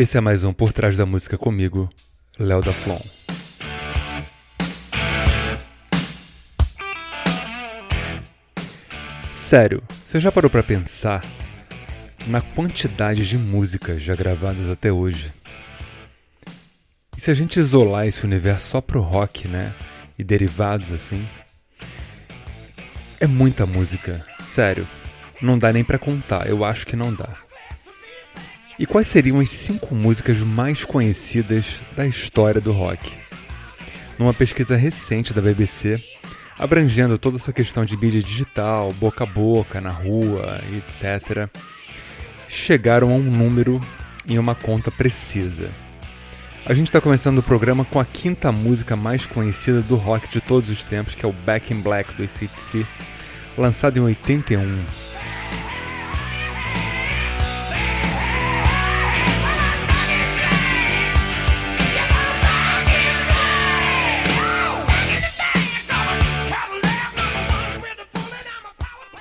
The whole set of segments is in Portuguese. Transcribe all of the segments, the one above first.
Esse é mais um Por Trás da Música comigo, Léo da Flon. Sério, você já parou para pensar na quantidade de músicas já gravadas até hoje? E se a gente isolar esse universo só pro rock, né? E derivados assim? É muita música, sério. Não dá nem para contar, eu acho que não dá. E quais seriam as cinco músicas mais conhecidas da história do rock? Numa pesquisa recente da BBC, abrangendo toda essa questão de mídia digital, boca a boca, na rua, etc., chegaram a um número em uma conta precisa. A gente está começando o programa com a quinta música mais conhecida do rock de todos os tempos, que é o Back in Black do ACDC, lançado em 81.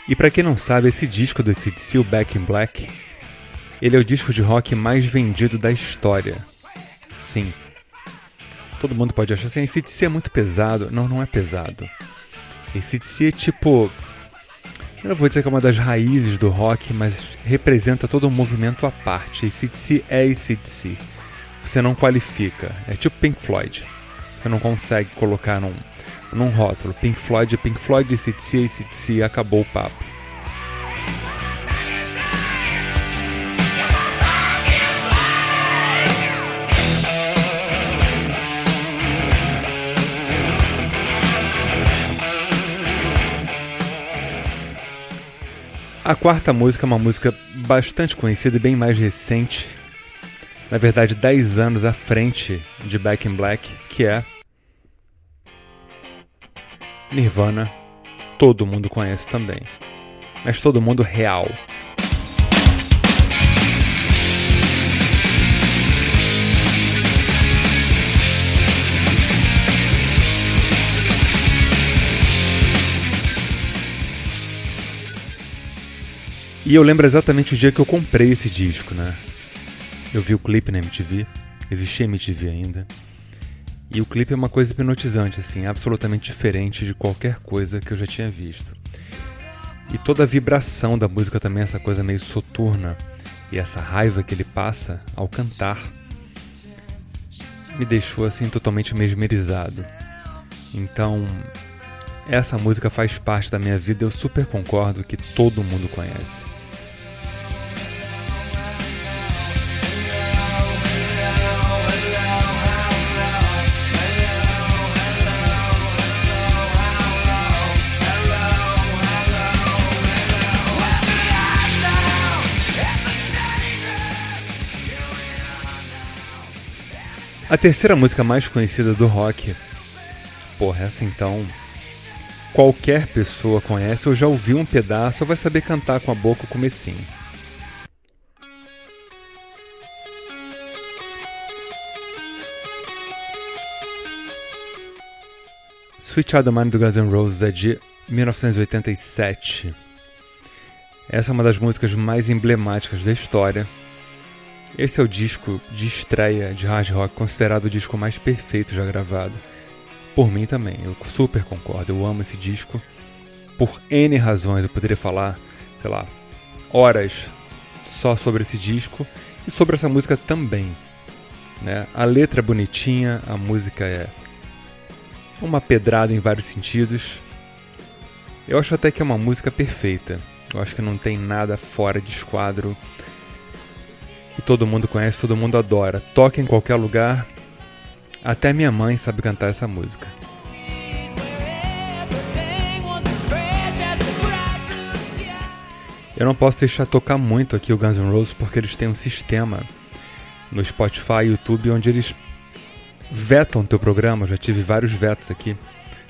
E para quem não sabe, esse disco do ACDC, o Back in Black, ele é o disco de rock mais vendido da história. Sim. Todo mundo pode achar assim, ACDC é muito pesado. Não, não é pesado. ACDC é tipo... Eu não vou dizer que é uma das raízes do rock, mas representa todo um movimento à parte. ACDC é ACDC. Você não qualifica. É tipo Pink Floyd. Você não consegue colocar num num rótulo. Pink Floyd, Pink Floyd, ACDC, ACDC, acabou o papo. A quarta música é uma música bastante conhecida e bem mais recente, na verdade 10 anos à frente de Back in Black, que é Nirvana, todo mundo conhece também. Mas todo mundo real. E eu lembro exatamente o dia que eu comprei esse disco, né? Eu vi o clipe na MTV, existia MTV ainda. E o clipe é uma coisa hipnotizante, assim, absolutamente diferente de qualquer coisa que eu já tinha visto. E toda a vibração da música também, essa coisa meio soturna e essa raiva que ele passa ao cantar, me deixou assim totalmente mesmerizado. Então, essa música faz parte da minha vida, eu super concordo que todo mundo conhece. A terceira música mais conhecida do rock, porra, essa então qualquer pessoa conhece ou já ouviu um pedaço ou vai saber cantar com a boca o comecinho. Sweet Child of Mine do Guns N' Roses é de 1987. Essa é uma das músicas mais emblemáticas da história esse é o disco de estreia de hard rock considerado o disco mais perfeito já gravado. Por mim também, eu super concordo, eu amo esse disco. Por N razões, eu poderia falar, sei lá, horas só sobre esse disco e sobre essa música também. Né? A letra é bonitinha, a música é uma pedrada em vários sentidos. Eu acho até que é uma música perfeita. Eu acho que não tem nada fora de esquadro e todo mundo conhece, todo mundo adora. Toca em qualquer lugar. Até minha mãe sabe cantar essa música. Eu não posso deixar tocar muito aqui o Guns N' Roses porque eles têm um sistema no Spotify e YouTube onde eles vetam teu programa. Eu já tive vários vetos aqui.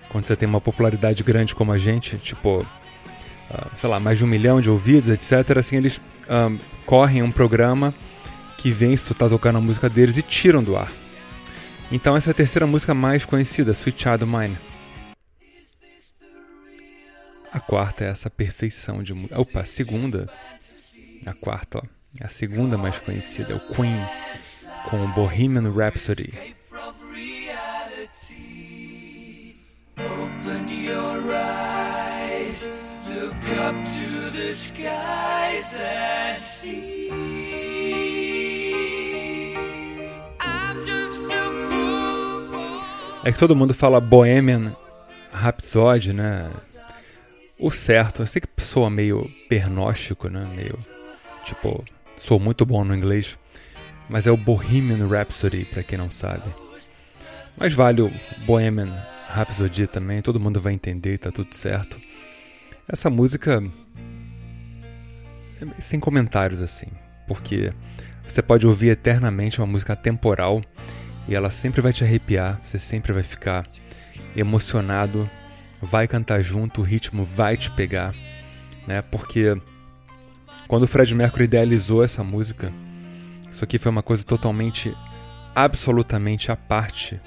Quando você tem uma popularidade grande como a gente, tipo, uh, sei lá, mais de um milhão de ouvidos, etc. Assim, eles uh, correm um programa que vem se tu tá tocando a música deles e tiram do ar. Então essa é a terceira música mais conhecida, Sweet Child Mine. A quarta é essa perfeição de música. Opa, a segunda. A quarta, ó. A segunda mais conhecida é o Queen. com Bohemian Rhapsody. Look up to the skies and see. É que todo mundo fala Bohemian Rhapsody, né? O certo, eu sei que soa meio pernóstico, né? Meio tipo, sou muito bom no inglês, mas é o Bohemian Rhapsody para quem não sabe. Mas vale o Bohemian Rhapsody também, todo mundo vai entender, tá tudo certo. Essa música é sem comentários assim, porque você pode ouvir eternamente uma música temporal e ela sempre vai te arrepiar, você sempre vai ficar emocionado, vai cantar junto, o ritmo vai te pegar, né? Porque quando o Fred Mercury idealizou essa música, isso aqui foi uma coisa totalmente, absolutamente à parte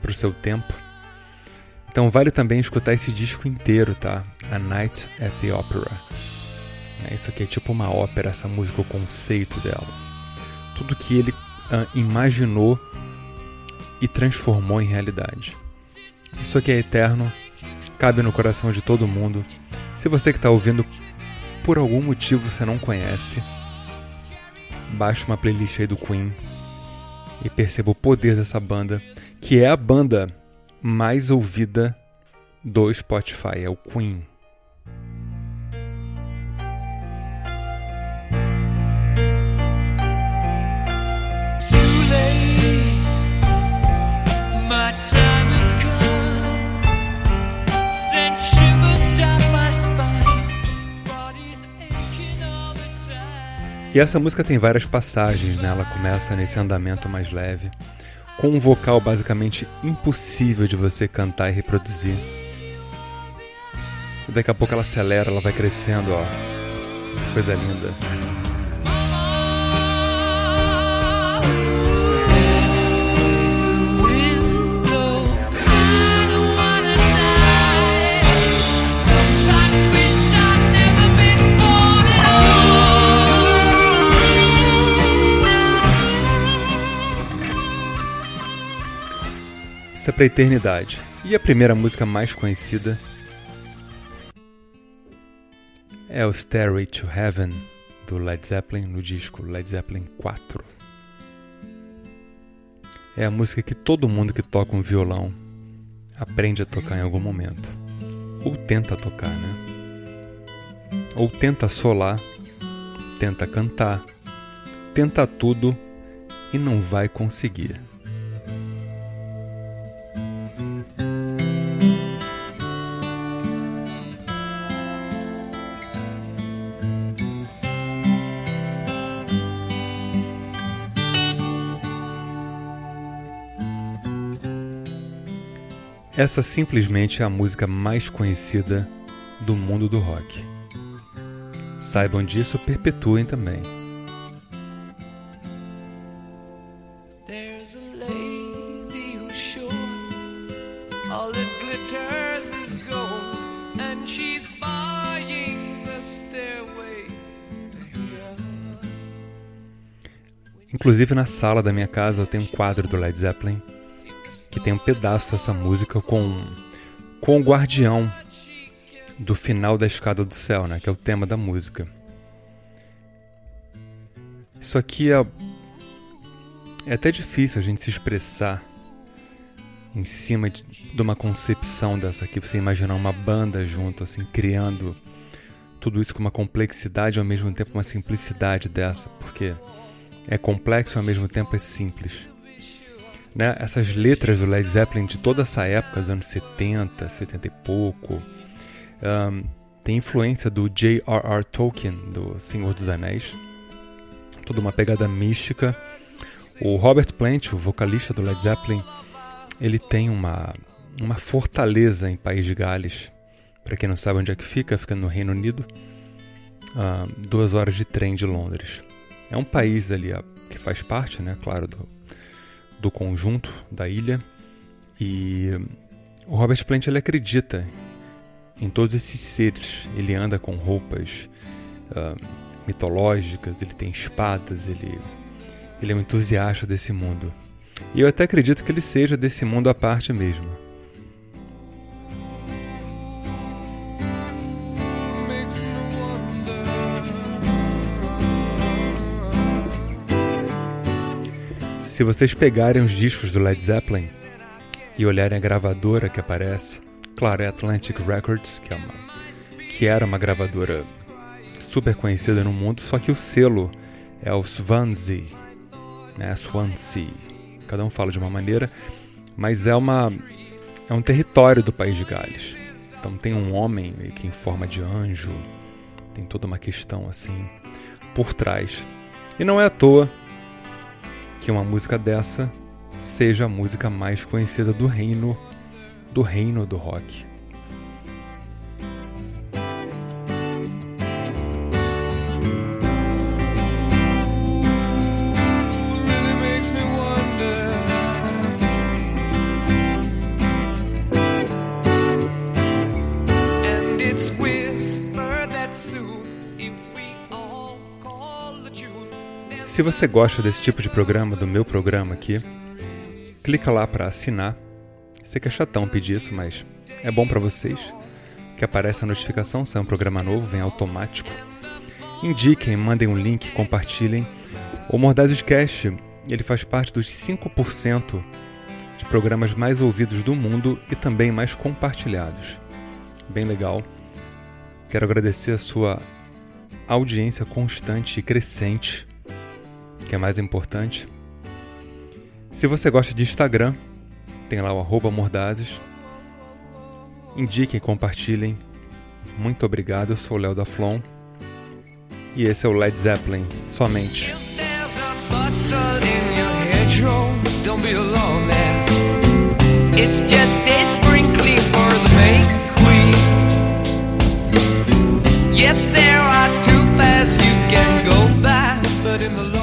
para o seu tempo. Então vale também escutar esse disco inteiro, tá? A Night at the Opera. Né? Isso aqui é tipo uma ópera, essa música, o conceito dela. Tudo que ele uh, imaginou e transformou em realidade. Isso aqui é eterno, cabe no coração de todo mundo. Se você que está ouvindo por algum motivo você não conhece, baixe uma playlist aí do Queen e perceba o poder dessa banda, que é a banda mais ouvida do Spotify, é o Queen. E essa música tem várias passagens, né? Ela começa nesse andamento mais leve, com um vocal basicamente impossível de você cantar e reproduzir. E daqui a pouco ela acelera, ela vai crescendo, ó. Coisa linda. É pra eternidade. E a primeira música mais conhecida é o Stairway to Heaven do Led Zeppelin no disco Led Zeppelin 4. É a música que todo mundo que toca um violão aprende a tocar em algum momento. Ou tenta tocar, né? Ou tenta solar, tenta cantar, tenta tudo e não vai conseguir. Essa simplesmente é a música mais conhecida do mundo do rock. Saibam disso, perpetuem também. Inclusive na sala da minha casa eu tenho um quadro do Led Zeppelin que tem um pedaço dessa música com, com o guardião do final da escada do céu, né? Que é o tema da música. Isso aqui é, é até difícil a gente se expressar em cima de, de uma concepção dessa aqui. Você imaginar uma banda junto, assim, criando tudo isso com uma complexidade e ao mesmo tempo uma simplicidade dessa, porque é complexo e ao mesmo tempo é simples né, essas letras do Led Zeppelin de toda essa época, dos anos 70, 70 e pouco, um, tem influência do J.R.R. Tolkien, do Senhor dos Anéis, toda uma pegada mística. O Robert Plant, o vocalista do Led Zeppelin, ele tem uma, uma fortaleza em País de Gales. Para quem não sabe onde é que fica, fica no Reino Unido, uh, duas horas de trem de Londres. É um país ali que faz parte, né, claro, do, do conjunto da ilha. E o Robert Plant ele acredita em todos esses seres. Ele anda com roupas uh, mitológicas, ele tem espadas, ele, Ele é um entusiasta desse mundo. E eu até acredito que ele seja desse mundo à parte mesmo. Se vocês pegarem os discos do Led Zeppelin e olharem a gravadora que aparece, claro, é Atlantic Records, que, é uma, que era uma gravadora super conhecida no mundo, só que o selo é o Swansea, né? Swansea. Cada um fala de uma maneira, mas é uma é um território do país de Gales. Então tem um homem que em forma de anjo, tem toda uma questão assim por trás. E não é à toa que uma música dessa seja a música mais conhecida do reino do reino do rock. Se você gosta desse tipo de programa, do meu programa aqui, clica lá para assinar. Sei que é chatão pedir isso, mas é bom para vocês. Que aparece a notificação, sai um programa novo, vem automático. Indiquem, mandem um link, compartilhem. O Mordazes Cast, ele faz parte dos 5% de programas mais ouvidos do mundo e também mais compartilhados. Bem legal. Quero agradecer a sua audiência constante e crescente que é mais importante. Se você gosta de Instagram, tem lá o arroba mordazes. Indiquem, compartilhem. Muito obrigado, eu sou o Léo da Flon. E esse é o Led Zeppelin, somente. Yes, there are two paths you can go by, but in the